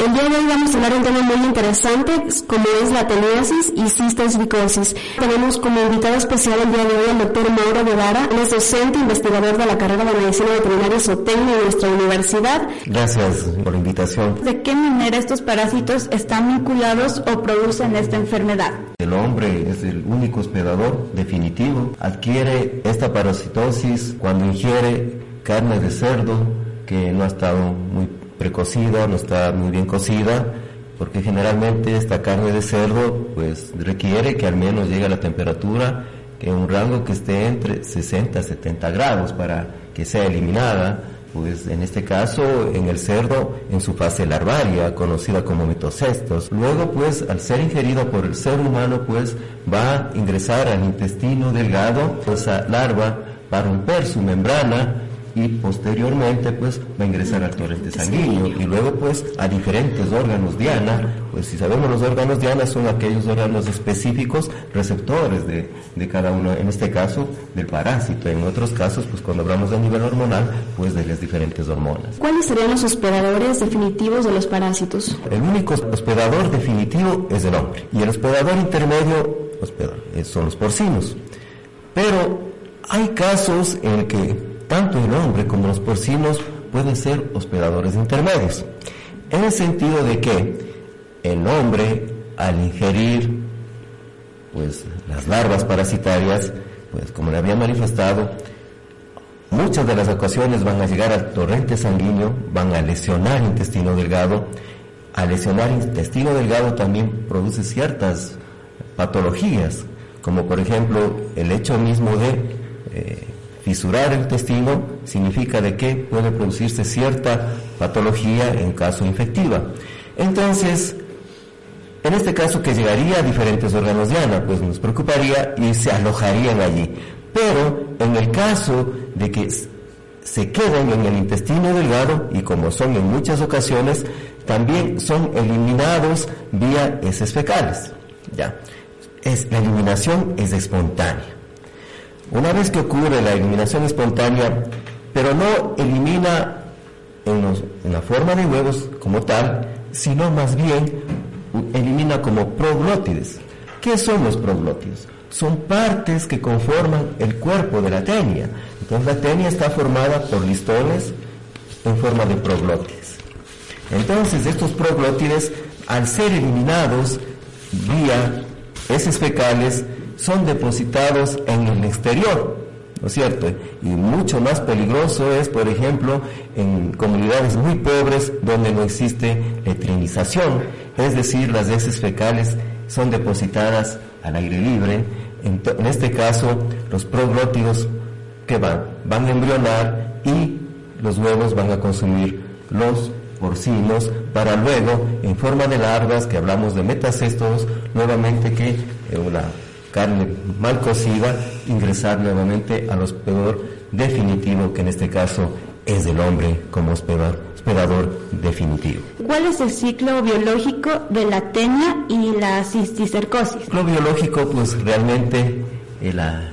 El día de hoy vamos a hablar de un tema muy interesante, como es la teniasis y cisticercosis. Tenemos como invitado especial el día de hoy al doctor Mauro Guevara, él es docente investigador de la carrera de Medicina Veterinaria Zootecnia de nuestra universidad. Gracias por la invitación. ¿De qué manera estos parásitos están vinculados o producen esta enfermedad? El hombre es el único hospedador definitivo. Adquiere esta parasitosis cuando ingiere carne de cerdo que no ha estado muy precocida, no está muy bien cocida, porque generalmente esta carne de cerdo pues requiere que al menos llegue a la temperatura que un rango que esté entre 60 a 70 grados para que sea eliminada, pues en este caso en el cerdo en su fase larvaria, conocida como mitocestos. Luego pues al ser ingerido por el ser humano pues va a ingresar al intestino delgado, esa larva va a romper su membrana y posteriormente pues va a ingresar al torrente sanguíneo y luego pues a diferentes órganos diana, pues si sabemos los órganos diana son aquellos órganos específicos receptores de, de cada uno, en este caso del parásito, en otros casos pues cuando hablamos de nivel hormonal pues de las diferentes hormonas. ¿Cuáles serían los hospedadores definitivos de los parásitos? El único hospedador definitivo es el hombre y el hospedador intermedio hospedador, son los porcinos. Pero hay casos en que tanto el hombre como los porcinos pueden ser hospedadores intermedios, en el sentido de que el hombre al ingerir pues las larvas parasitarias, pues como le había manifestado, muchas de las ocasiones van a llegar al torrente sanguíneo, van a lesionar intestino delgado, al lesionar intestino delgado también produce ciertas patologías, como por ejemplo el hecho mismo de eh, Fisurar el intestino significa de que puede producirse cierta patología en caso infectiva. Entonces, en este caso que llegaría a diferentes órganos de Ana, pues nos preocuparía y se alojarían allí. Pero en el caso de que se queden en el intestino delgado, y como son en muchas ocasiones, también son eliminados vía heces fecales. Ya. Es, la eliminación es espontánea. Una vez que ocurre la eliminación espontánea, pero no elimina en, la forma de huevos como tal, sino más bien elimina como proglótides. ¿Qué son los proglótides? Son partes que conforman el cuerpo de la tenia. Entonces la tenia está formada por listones en forma de proglótides. Entonces estos proglótides, al ser eliminados vía heces fecales, son depositados en el exterior, ¿no es cierto? Y mucho más peligroso es, por ejemplo, en comunidades muy pobres donde no existe letrinización, es decir, las heces fecales son depositadas al aire libre, en, este caso los proglótidos que van, van a embrionar y los huevos van a consumir los porcinos para luego, en forma de larvas, que hablamos de metacestos, nuevamente que una carne mal cocida, ingresar nuevamente al hospedador definitivo, que en este caso es el hombre como hospedador, hospedador definitivo. ¿Cuál es el ciclo biológico de la tenia y la cisticercosis? El ciclo biológico, pues realmente eh, la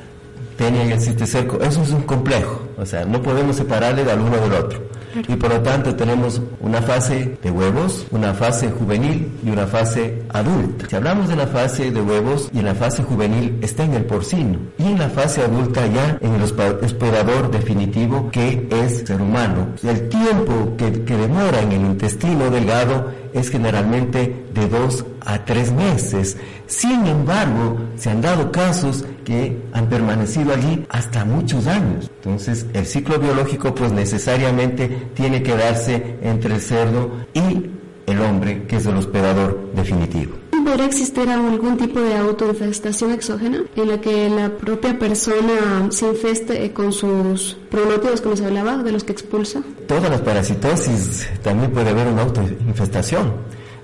tenia y el cisticerco, eso es un complejo, o sea, no podemos separarle del uno del otro y por lo tanto tenemos una fase de huevos, una fase juvenil y una fase adulta. Si hablamos de la fase de huevos y en la fase juvenil está en el porcino y en la fase adulta ya en el hospedador definitivo que es ser humano. El tiempo que, que demora en el intestino delgado es generalmente de dos a tres meses. Sin embargo, se han dado casos que han permanecido allí hasta muchos años. Entonces, el ciclo biológico pues necesariamente tiene que darse entre el cerdo y el hombre, que es el hospedador definitivo. ¿Podría existir algún tipo de autoinfestación exógena en la que la propia persona se infeste con sus pronóticos, como se hablaba, de los que expulsa? Todas las parasitosis también puede haber una autoinfestación.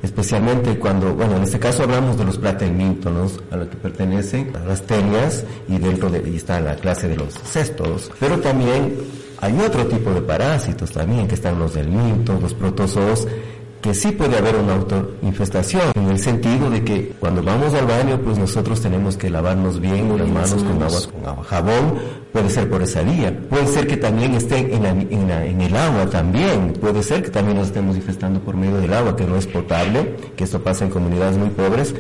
Especialmente cuando, bueno, en este caso hablamos de los platelmintos, a lo que pertenecen las tenias y dentro de ahí está la clase de los cestos, pero también hay otro tipo de parásitos también, que están los del minto, los protozoos, que sí puede haber una autoinfestación, en el sentido de que cuando vamos al baño, pues nosotros tenemos que lavarnos bien las manos con agua, con agua, jabón, puede ser por esa vía, puede ser que también esté en, en, el agua también, puede ser que también nos estemos infestando por medio del agua, que no es potable, que esto pasa en comunidades muy pobres,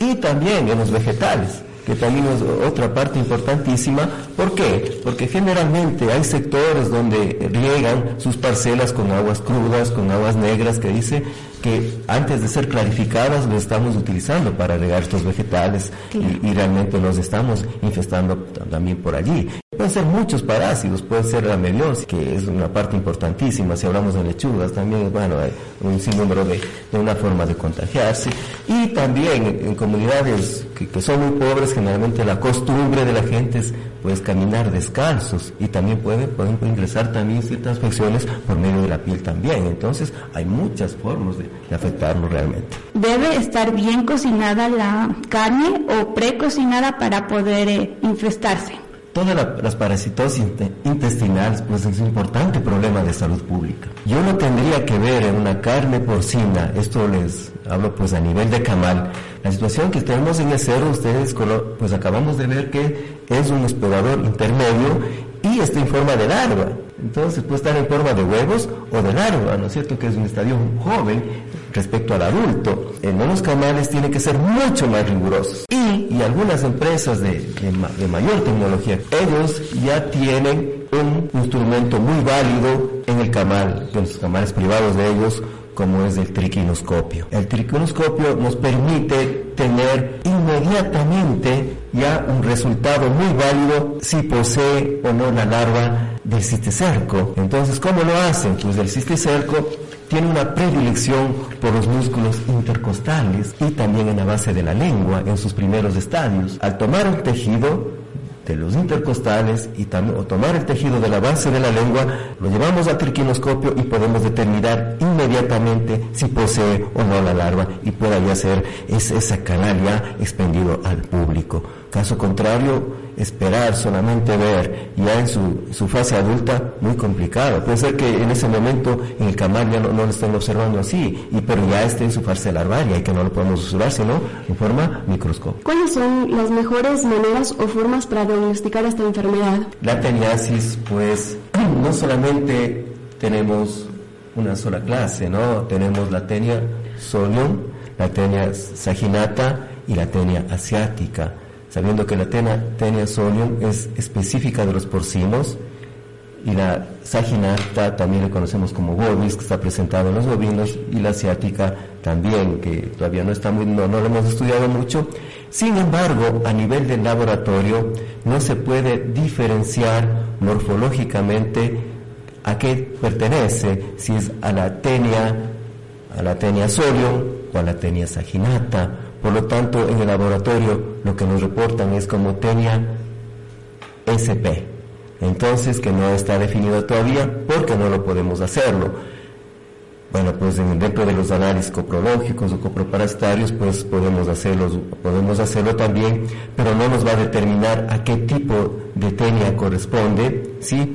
y también en los vegetales que también es otra parte importantísima. ¿Por qué? Porque generalmente hay sectores donde riegan sus parcelas con aguas crudas, con aguas negras, que dice que antes de ser clarificadas lo estamos utilizando para regar estos vegetales y, y, realmente nos estamos infestando también por allí. Pueden ser muchos parásitos, puede ser la meliosis, que es una parte importantísima, si hablamos de lechugas también, bueno, hay un sinnúmero de, de una forma de contagiarse. Y también en, comunidades que, son muy pobres, generalmente la costumbre de la gente es pues caminar descalzos y también pueden, pueden ingresar también ciertas infecciones por medio de la piel también. Entonces hay muchas formas de, de afectarnos realmente. ¿Debe estar bien cocinada la carne o precocinada para poder eh, infestarse? Todas la, las parasitosis intestinales pues es un importante problema de salud pública. Yo no tendría que ver en una carne porcina, esto les hablo pues a nivel de camal, la situación que tenemos en el cerdo, ustedes pues acabamos de ver que es un hospedador intermedio y está en forma de larva. Entonces puede estar en forma de huevos o de larva, ¿no es cierto? Que es un estadio joven respecto al adulto. En los camales tiene que ser mucho más rigurosos. Y, y algunas empresas de, de, de, mayor tecnología, ellos ya tienen un instrumento muy válido en el camal, en los camales privados de ellos, como es el triquinoscopio. El triquinoscopio nos permite tener inmediatamente ya un resultado muy válido si posee o no la larva del cisticerco. Entonces, ¿cómo lo hacen? Pues el cisticerco tiene una predilección por los músculos intercostales y también en la base de la lengua en sus primeros estadios. Al tomar un tejido, de los intercostales y o tomar el tejido de la base de la lengua, lo llevamos al triquinoscopio y podemos determinar inmediatamente si posee o no la larva y pueda ya ser esa canal ya expendido al público. Caso contrario, esperar solamente ver ya en su, su, fase adulta, muy complicado. Puede ser que en ese momento en el camal ya no, no lo estén observando así, y, pero ya esté en su fase larvaria y que no lo podemos observar sino en forma microscópica. ¿Cuáles son las mejores maneras o formas para diagnosticar esta enfermedad? La teniasis, pues, no solamente tenemos una sola clase, ¿no? Tenemos la tenia solium, la tenia saginata y la tenia asiática sabiendo que la tenia, solium es específica de los porcinos y la saginata también la conocemos como bovis, que está presentado en los bovinos, y la asiática también, que todavía no está muy, no, no lo hemos estudiado mucho. Sin embargo, a nivel del laboratorio no se puede diferenciar morfológicamente a qué pertenece, si es a la tenia, a la tenia solium o a la tenia saginata por lo tanto, en el laboratorio lo que nos reportan es como tenia SP. Entonces, que no está definido todavía porque no lo podemos hacerlo. Bueno, pues dentro de los análisis coprológicos o coproparasitarios, pues podemos hacerlo, podemos hacerlo también, pero no nos va a determinar a qué tipo de tenia corresponde, ¿sí?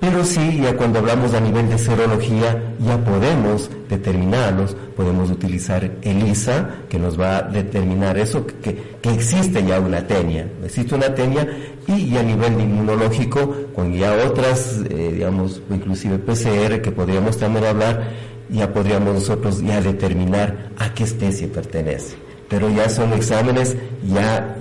Pero sí, ya cuando hablamos a nivel de serología, ya podemos determinarlos, podemos utilizar ELISA, que nos va a determinar eso, que, que existe ya una tenia, existe una tenia, y, a nivel inmunológico, con ya otras, eh, digamos, inclusive PCR, que podríamos también hablar, ya podríamos nosotros ya determinar a qué especie pertenece. Pero ya son exámenes ya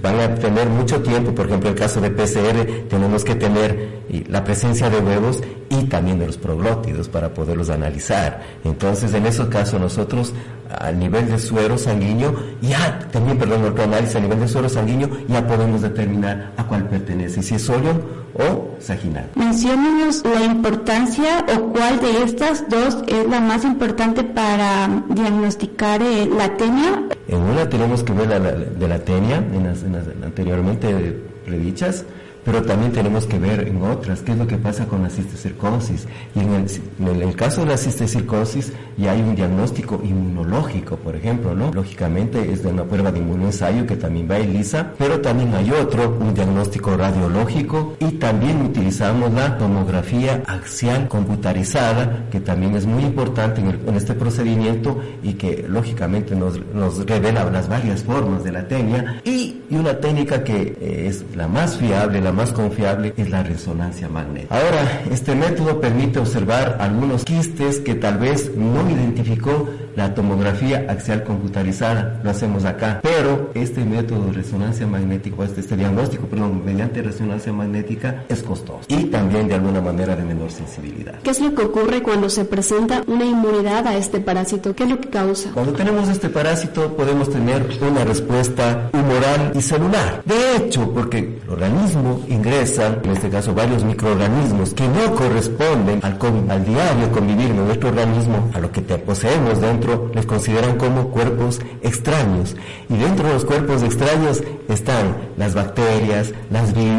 van a tener mucho tiempo, por ejemplo, el caso de PCR, tenemos que tener la presencia de huevos y también de los proglótidos para poderlos analizar. Entonces, en esos casos nosotros a nivel de suero sanguíneo, ya, también, perdón, otro análisis a nivel de suero sanguíneo, ya podemos determinar a cuál pertenece, si es solium o saginal. Menciónenos la importancia o cuál de estas dos es la más importante para diagnosticar eh, la tenia. En una tenemos que ver la, de la tenia, en las, en las anteriormente predichas, pero también tenemos que ver en otras qué es lo que pasa con la cisticercosis. Y en el, en el caso de la cisticercosis ya hay un diagnóstico inmunológico, por ejemplo, ¿no? Lógicamente es de una prueba de inmunoensayo que también va a ELISA, pero también hay otro, un diagnóstico radiológico y también utilizamos la tomografía axial computarizada, que también es muy importante en, en este procedimiento y que lógicamente nos, nos, revela las varias formas de la tenia y, y una técnica que eh, es la más fiable, la más confiable, es la resonancia magnética. Ahora, este método permite observar algunos quistes que tal vez no identificó la tomografía axial computarizada, lo hacemos acá, pero este método de resonancia magnética, este, este diagnóstico, perdón, mediante resonancia magnética es costoso y también de alguna manera de menor sensibilidad. ¿Qué es lo que ocurre cuando se presenta una inmunidad a este parásito? ¿Qué es lo que causa? Cuando tenemos este parásito podemos tener una respuesta humoral y celular. De hecho, porque el organismo ingresa, en este caso varios microorganismos que no corresponden al, diario convivir en nuestro organismo, a lo que te poseemos dentro, les consideran como cuerpos extraños. Y dentro de los cuerpos extraños están las bacterias,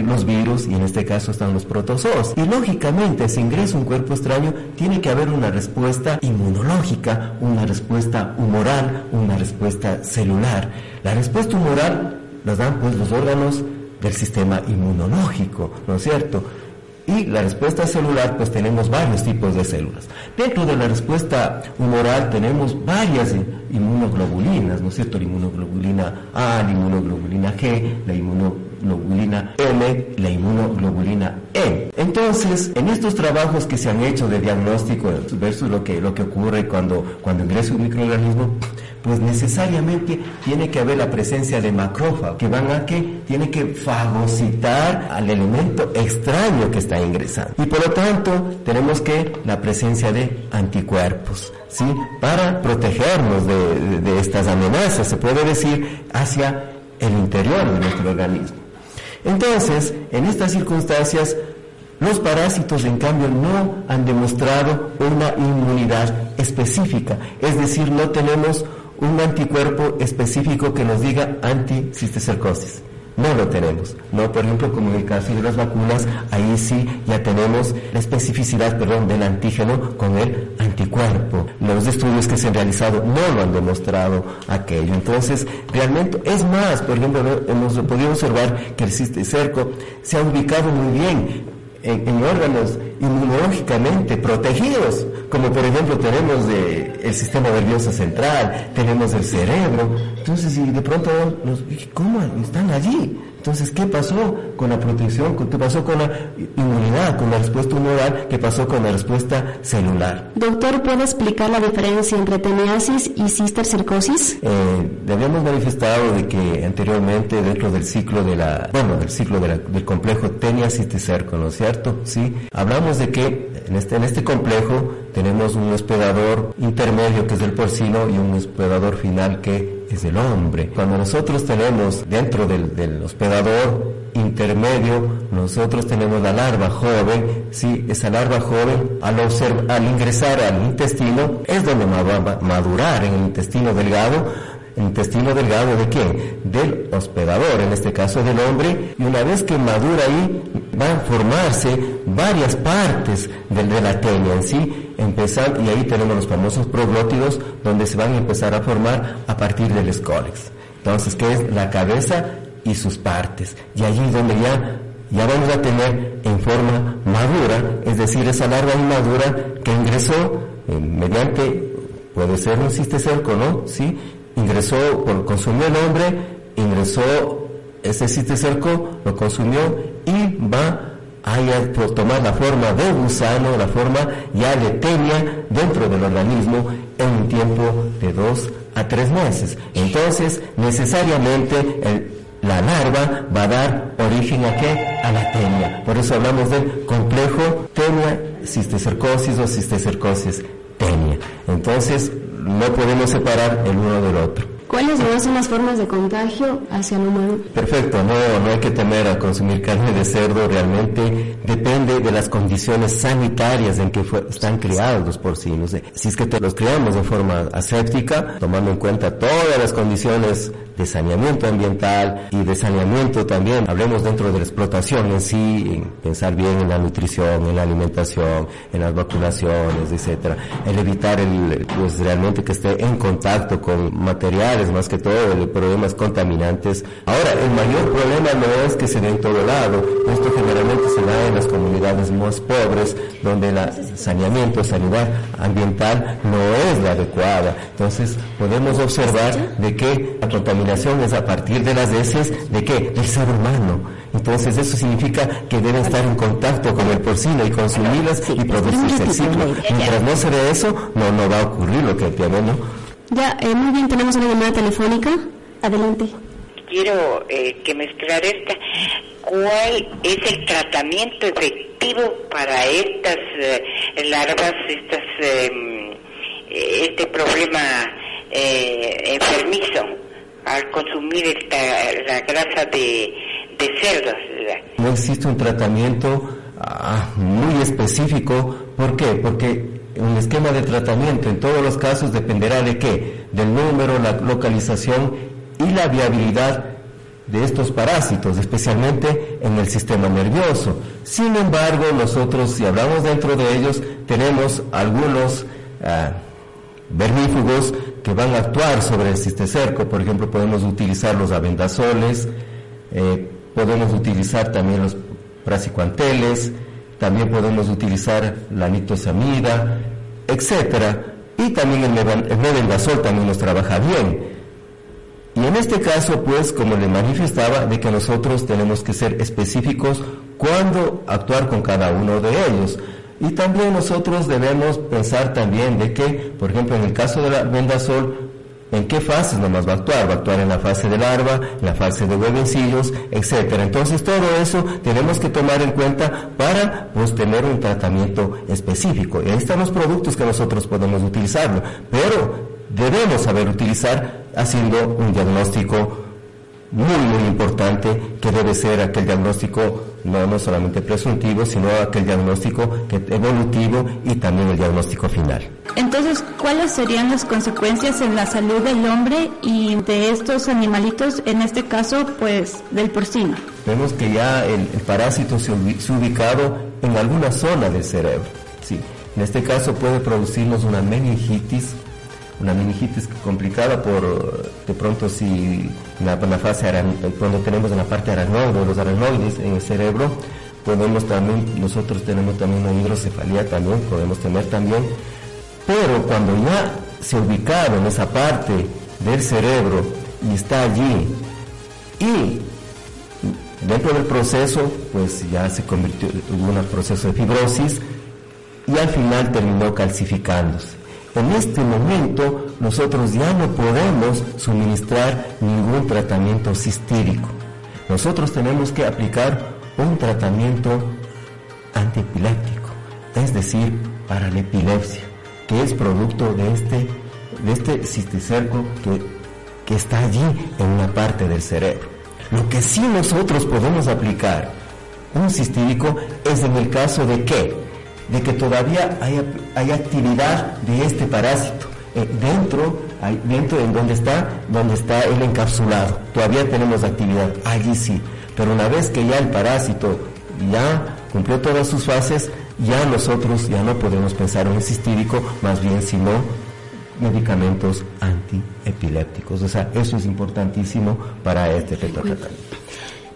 los virus y en este caso están los protozoos. Y lógicamente, si ingresa un cuerpo extraño, tiene que haber una respuesta inmunológica, una respuesta humoral, una respuesta celular. La respuesta humoral la dan pues los órganos del sistema inmunológico, ¿no es cierto? Y la respuesta celular, pues tenemos varios tipos de células. Dentro de la respuesta humoral tenemos varias inmunoglobulinas, ¿no es cierto? La inmunoglobulina A, la inmunoglobulina G, la inmunoglobulina M, la inmunoglobulina E. Entonces, en estos trabajos que se han hecho de diagnóstico versus lo que, lo que ocurre cuando, cuando ingresa un microorganismo, pues necesariamente tiene que haber la presencia de macrófagos que van a que tiene que fagocitar al elemento extraño que está ingresando. Y por lo tanto, tenemos que la presencia de anticuerpos, ¿sí? Para protegernos de, de estas amenazas, se puede decir, hacia el interior de nuestro organismo. Entonces, en estas circunstancias, los parásitos, en cambio, no han demostrado una inmunidad específica, es decir, no tenemos un anticuerpo específico que nos diga anticisticercosis. No lo tenemos. No, por ejemplo, como en el caso de las vacunas, ahí sí ya tenemos la especificidad, perdón, del antígeno con el anticuerpo. Los estudios que se han realizado no lo han demostrado aquello. Entonces, realmente es más, por ejemplo, hemos podido observar que el cisticerco se ha ubicado muy bien en, órganos inmunológicamente protegidos, como por ejemplo tenemos de, el sistema nervioso central, tenemos el cerebro. Entonces, y de pronto, ¿cómo están allí? Entonces, ¿qué pasó con la protección? ¿Qué pasó con la inmunidad, con la respuesta humoral? ¿Qué pasó con la respuesta celular? Doctor, ¿puede explicar la diferencia entre teniasis y cistercercosis? Eh, habíamos manifestado de que anteriormente dentro del ciclo de la, bueno, del ciclo del complejo tenias-cisticerco, ¿no es cierto? Sí. Hablamos de que en este, en este complejo tenemos un hospedador intermedio que es el porcino y un hospedador final que es el hombre. Cuando nosotros tenemos dentro del, hospedador intermedio, nosotros tenemos la larva joven, sí, esa larva joven al, al ingresar al intestino es donde va a madurar en el intestino delgado, el intestino delgado de quién? Del hospedador, en este caso del hombre, y una vez que madura ahí, van a formarse varias partes de, de la tenia en sí, empezar, y ahí tenemos los famosos proglótidos, donde se van a empezar a formar a partir del escólex. Entonces, ¿qué es? La cabeza y sus partes. Y allí es donde ya, ya vamos a tener en forma madura, es decir, esa larva inmadura que ingresó eh, mediante, puede ser un cisticerco, ¿no? Sí, ingresó, consumió el hombre, ingresó ese cisticerco, lo consumió y va a tomar la forma de gusano, la forma ya de tenia dentro del organismo en un tiempo de dos a tres meses. Entonces, necesariamente la larva va a dar origen a qué? A la tenia. Por eso hablamos del complejo tenia, cisticercosis o cisticercosis tenia. Entonces, no podemos separar el uno del otro. ¿Cuáles son las formas de contagio hacia el humano? Perfecto, no, no hay que temer a consumir carne de cerdo, realmente depende de las condiciones sanitarias en que están criados los porcinos. Si es que los criamos de forma aséptica, tomando en cuenta todas las condiciones de saneamiento ambiental y de saneamiento también, hablemos dentro de la explotación en sí, en pensar bien en la nutrición, en la alimentación, en las vacunaciones, etcétera, el evitar el, pues realmente que esté en contacto con materiales, más que todo, el problemas contaminantes. Ahora, el mayor problema no es que se dé en todo lado, esto generalmente se da en las comunidades más pobres, donde el saneamiento, sanidad ambiental no es la adecuada. Entonces, podemos observar de que la contaminación es a partir de las heces, ¿de qué? Del ser humano. Entonces, eso significa que deben estar en contacto con el porcino y consumirlas y producirse el ciclo. Mientras no se dé eso, no, no va a ocurrir lo que tenemos, Ya, eh, muy bien, tenemos una llamada telefónica. Adelante. Quiero eh, que me esclarezca cuál es el tratamiento efectivo para estas eh, larvas, estas em, este problema enfermizo al consumir esta, la grasa de, de cerdos. No existe un tratamiento ah, muy específico. ¿Por qué? Porque un esquema de tratamiento en todos los casos dependerá de qué? Del número, la localización y la viabilidad de estos parásitos, especialmente en el sistema nervioso. Sin embargo, nosotros, si hablamos dentro de ellos, tenemos algunos uh, vermífugos que van a actuar sobre el cisticerco. Por ejemplo, podemos utilizar los abendazoles, eh, podemos utilizar también los brassicuanteles, también podemos utilizar la nitosamida, etcétera, y también el, el también nos trabaja bien. Y en este caso, pues, como le manifestaba, de que nosotros tenemos que ser específicos cuando actuar con cada uno de ellos. Y también nosotros debemos pensar también de que, por ejemplo, en el caso de la vendasol, ¿En qué fases nomás va a actuar? Va a actuar en la fase de larva, en la fase de huevencillos, etcétera. Entonces todo eso tenemos que tomar en cuenta para pues tener un tratamiento específico. Y ahí están los productos que nosotros podemos utilizarlo. Pero debemos saber utilizar haciendo un diagnóstico muy, muy importante que debe ser aquel diagnóstico no, no solamente presuntivo, sino aquel diagnóstico evolutivo y también el diagnóstico final. Entonces, ¿cuáles serían las consecuencias en la salud del hombre y de estos animalitos, en este caso, pues, del porcino? Vemos que ya el, parásito se, ha ubicado en alguna zona del cerebro. Sí. En este caso puede producirnos una meningitis una meningitis complicada por de pronto si la, la fase cuando tenemos en la parte aranoide los aranoides en el cerebro podemos también nosotros tenemos también una hidrocefalía también podemos tener también pero cuando ya se ubicado en esa parte del cerebro y está allí y dentro del proceso pues ya se convirtió en un proceso de fibrosis y al final terminó calcificándose en este momento nosotros ya no podemos suministrar ningún tratamiento sistírico. Nosotros tenemos que aplicar un tratamiento antiepiléptico, es decir, para la epilepsia, que es producto de este, de este cisticerco que, que está allí en una parte del cerebro. Lo que sí nosotros podemos aplicar un sistírico es en el caso de que de que todavía hay, actividad de este parásito eh, dentro, dentro en donde está, donde está el encapsulado. Todavía tenemos actividad, allí sí. Pero una vez que ya el parásito ya cumplió todas sus fases, ya nosotros ya no podemos pensar en un sistírico, más bien sino medicamentos antiepilépticos. O sea, eso es importantísimo para este tratamiento.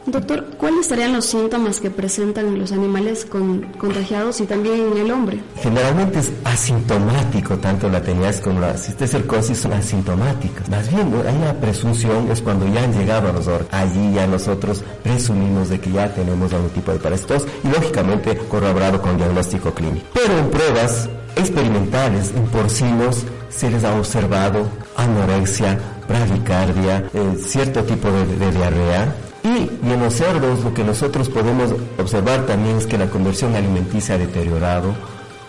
Doctor, ¿cuáles serían los síntomas que presentan los animales con, contagiados y también en el hombre? Generalmente es asintomático, tanto la tenías como la cisticercosis son asintomáticas. Más bien, hay una presunción, es cuando ya han llegado a nosotros. Allí ya nosotros presumimos de que ya tenemos algún tipo de parasitos y lógicamente corroborado con diagnóstico clínico. Pero en pruebas experimentales en porcinos se les ha observado anorexia, bradicardia, eh, cierto tipo de diarrea y, en los cerdos lo que nosotros podemos observar también es que la conversión alimenticia ha deteriorado,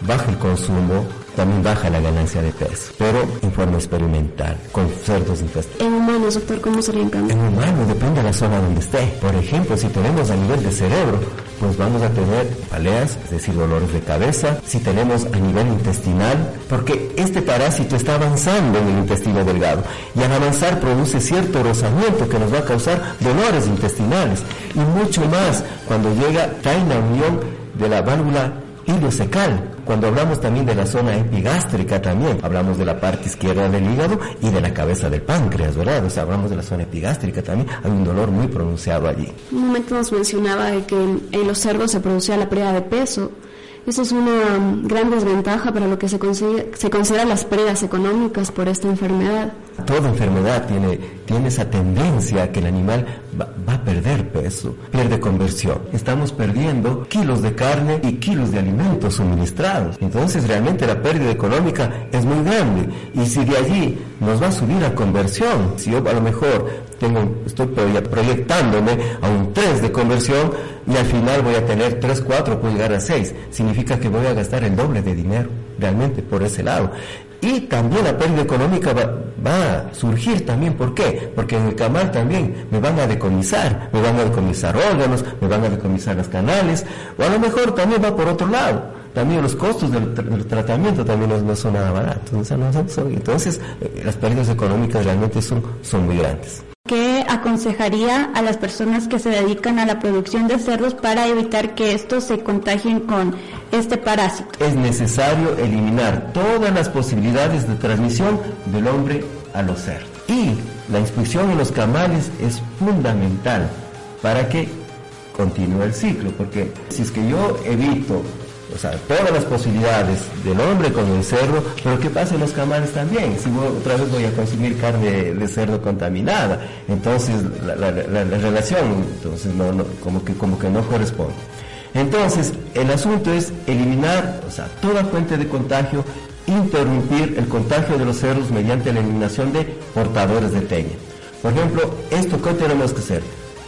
baja el consumo, también baja la ganancia de peso, pero en forma experimental, con cerdos infestados. En humanos, doctor, ¿cómo sería en cambio? En humanos depende de la zona donde esté. Por ejemplo, si tenemos a nivel de cerebro, pues vamos a tener paleas, es decir, dolores de cabeza. Si tenemos a nivel intestinal, porque este parásito está avanzando en el intestino delgado y al avanzar produce cierto rozamiento que nos va a causar dolores intestinales y mucho más cuando llega, trae la unión de la válvula ileocecal. Cuando hablamos también de la zona epigástrica también, hablamos de la parte izquierda del hígado y de la cabeza del páncreas, ¿verdad? O sea, hablamos de la zona epigástrica también, hay un dolor muy pronunciado allí. Un momento nos mencionaba de que en los cerdos se producía la pérdida de peso. Eso es una um, gran desventaja para lo que se, consigue, se considera las pérdidas económicas por esta enfermedad. Toda enfermedad tiene, tiene esa tendencia a que el animal va, va, a perder peso, pierde conversión. Estamos perdiendo kilos de carne y kilos de alimentos suministrados. Entonces realmente la pérdida económica es muy grande. Y si de allí nos va a subir a conversión, si yo a lo mejor tengo, estoy proyectándome a un 3 de conversión y al final voy a tener 3, 4, puedo llegar a 6. Significa que voy a gastar el doble de dinero, realmente, por ese lado. Y también la pérdida económica va, va, a surgir también. ¿Por qué? Porque en el camal también me van a decomisar, me van a decomisar órganos, me van a decomisar las canales, o a lo mejor también va por otro lado. También los costos del, tra del tratamiento también no, no, son nada baratos. Son, entonces, eh, las pérdidas económicas realmente son, son muy grandes. ¿Qué aconsejaría a las personas que se dedican a la producción de cerdos para evitar que estos se contagien con este parásito? Es necesario eliminar todas las posibilidades de transmisión del hombre a los cerdos. Y la inspección en los camales es fundamental para que continúe el ciclo, porque si es que yo evito o sea, todas las posibilidades del hombre con el cerdo, pero ¿qué pasa en los camales también? Si otra vez voy a consumir carne de cerdo contaminada, entonces la, la, la, la relación, entonces no, como, que, como que no corresponde. Entonces, el asunto es eliminar, o sea, toda fuente de contagio, interrumpir el contagio de los cerdos mediante la eliminación de portadores de teña. Por ejemplo, esto ¿qué tenemos que hacer?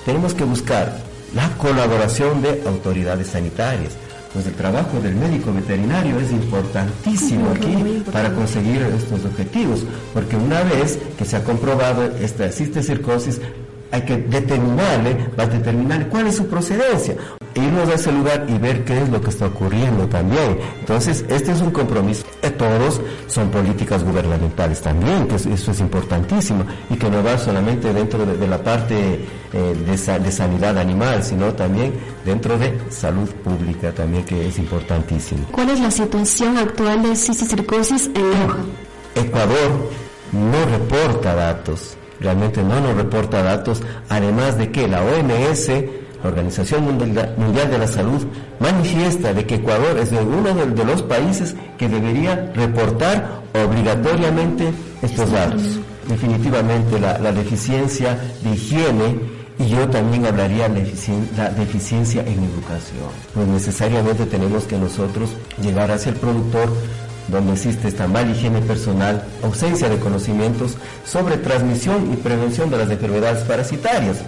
Tenemos que buscar la colaboración de autoridades sanitarias, pues el trabajo del médico veterinario es importantísimo aquí para conseguir estos objetivos, porque una vez que se ha comprobado esta cisticercosis, hay que determinarle, va a determinar cuál es su procedencia, irnos a ese lugar y ver qué es lo que está ocurriendo también. Entonces, este es un compromiso de todos, son políticas gubernamentales también, que eso es importantísimo, y que no va solamente dentro de, de la parte eh, de, de, sanidad animal, sino también dentro de salud pública también, que es importantísimo. ¿Cuál es la situación actual de cisticercosis en Loja? Ecuador no reporta datos realmente no nos reporta datos, además de que la OMS, la Organización Mundial de la Salud, manifiesta de que Ecuador es uno de los países que debería reportar obligatoriamente estos datos. Definitivamente la, la deficiencia de higiene y yo también hablaría de la deficiencia en educación. Pues necesariamente tenemos que nosotros llegar hacia el productor donde existe esta mala higiene personal, ausencia de conocimientos sobre transmisión y prevención de las enfermedades parasitarias,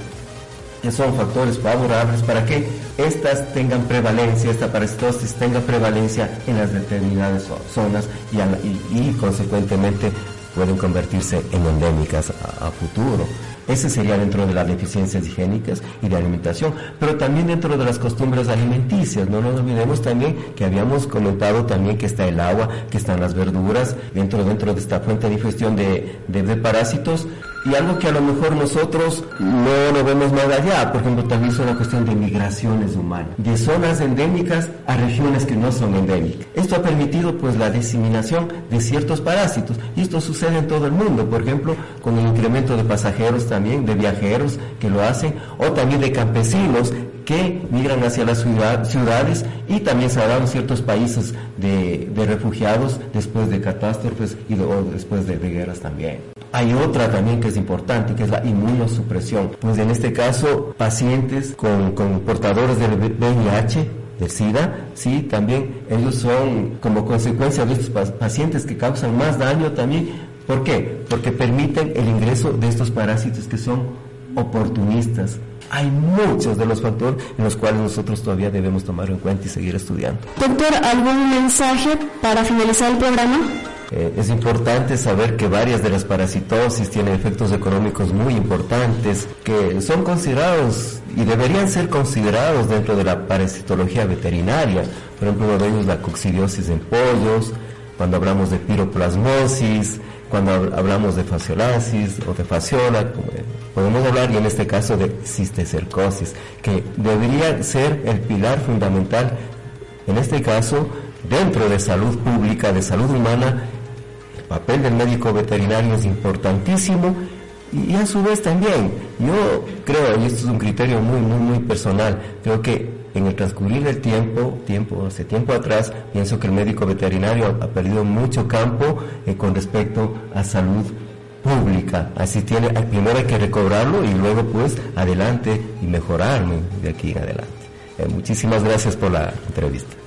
que son factores favorables para que estas tengan prevalencia, esta parasitosis tenga prevalencia en las determinadas zonas y, y, y consecuentemente pueden convertirse en endémicas a futuro. Ese sería dentro de las deficiencias higiénicas y de alimentación, pero también dentro de las costumbres alimenticias. No nos olvidemos también que habíamos comentado también que está el agua, que están las verduras, dentro, dentro de esta fuente de digestión de, de, de parásitos, y algo que a lo mejor nosotros no lo vemos más allá, por ejemplo, también es una cuestión de migraciones humanas, de zonas endémicas a regiones que no son endémicas. Esto ha permitido pues la diseminación de ciertos parásitos y esto sucede en todo el mundo, por ejemplo, con el incremento de pasajeros también, de viajeros que lo hacen, o también de campesinos que migran hacia las ciudad, ciudades y también se ha dado en ciertos países de, refugiados después de catástrofes y o después de, de guerras también. Hay otra también que es importante, que es la inmunosupresión. Pues en este caso, pacientes con, con portadores del VIH, del SIDA, sí, también ellos son como consecuencia de estos pacientes que causan más daño también. ¿Por qué? Porque permiten el ingreso de estos parásitos que son oportunistas, hay muchos de los factores en los cuales nosotros todavía debemos tomar en cuenta y seguir estudiando. Doctor, ¿algún mensaje para finalizar el programa? Eh, es importante saber que varias de las parasitosis tienen efectos económicos muy importantes que son considerados y deberían ser considerados dentro de la parasitología veterinaria. Por ejemplo, uno de ellos la coccidiosis en pollos, cuando hablamos de piroplasmosis, cuando hablamos de fasciolasis o de fasciola, podemos hablar y en este caso de cisticercosis, que debería ser el pilar fundamental, en este caso, dentro de salud pública, de salud humana, papel del médico veterinario es importantísimo y, a su vez también, yo creo, y esto es un criterio muy, muy, muy personal, creo que en el transcurrir del tiempo, tiempo, hace tiempo atrás, pienso que el médico veterinario ha perdido mucho campo eh, con respecto a salud pública. Así tiene, primero hay que recobrarlo y luego pues adelante y mejorarme de aquí en adelante. Eh, muchísimas gracias por la entrevista.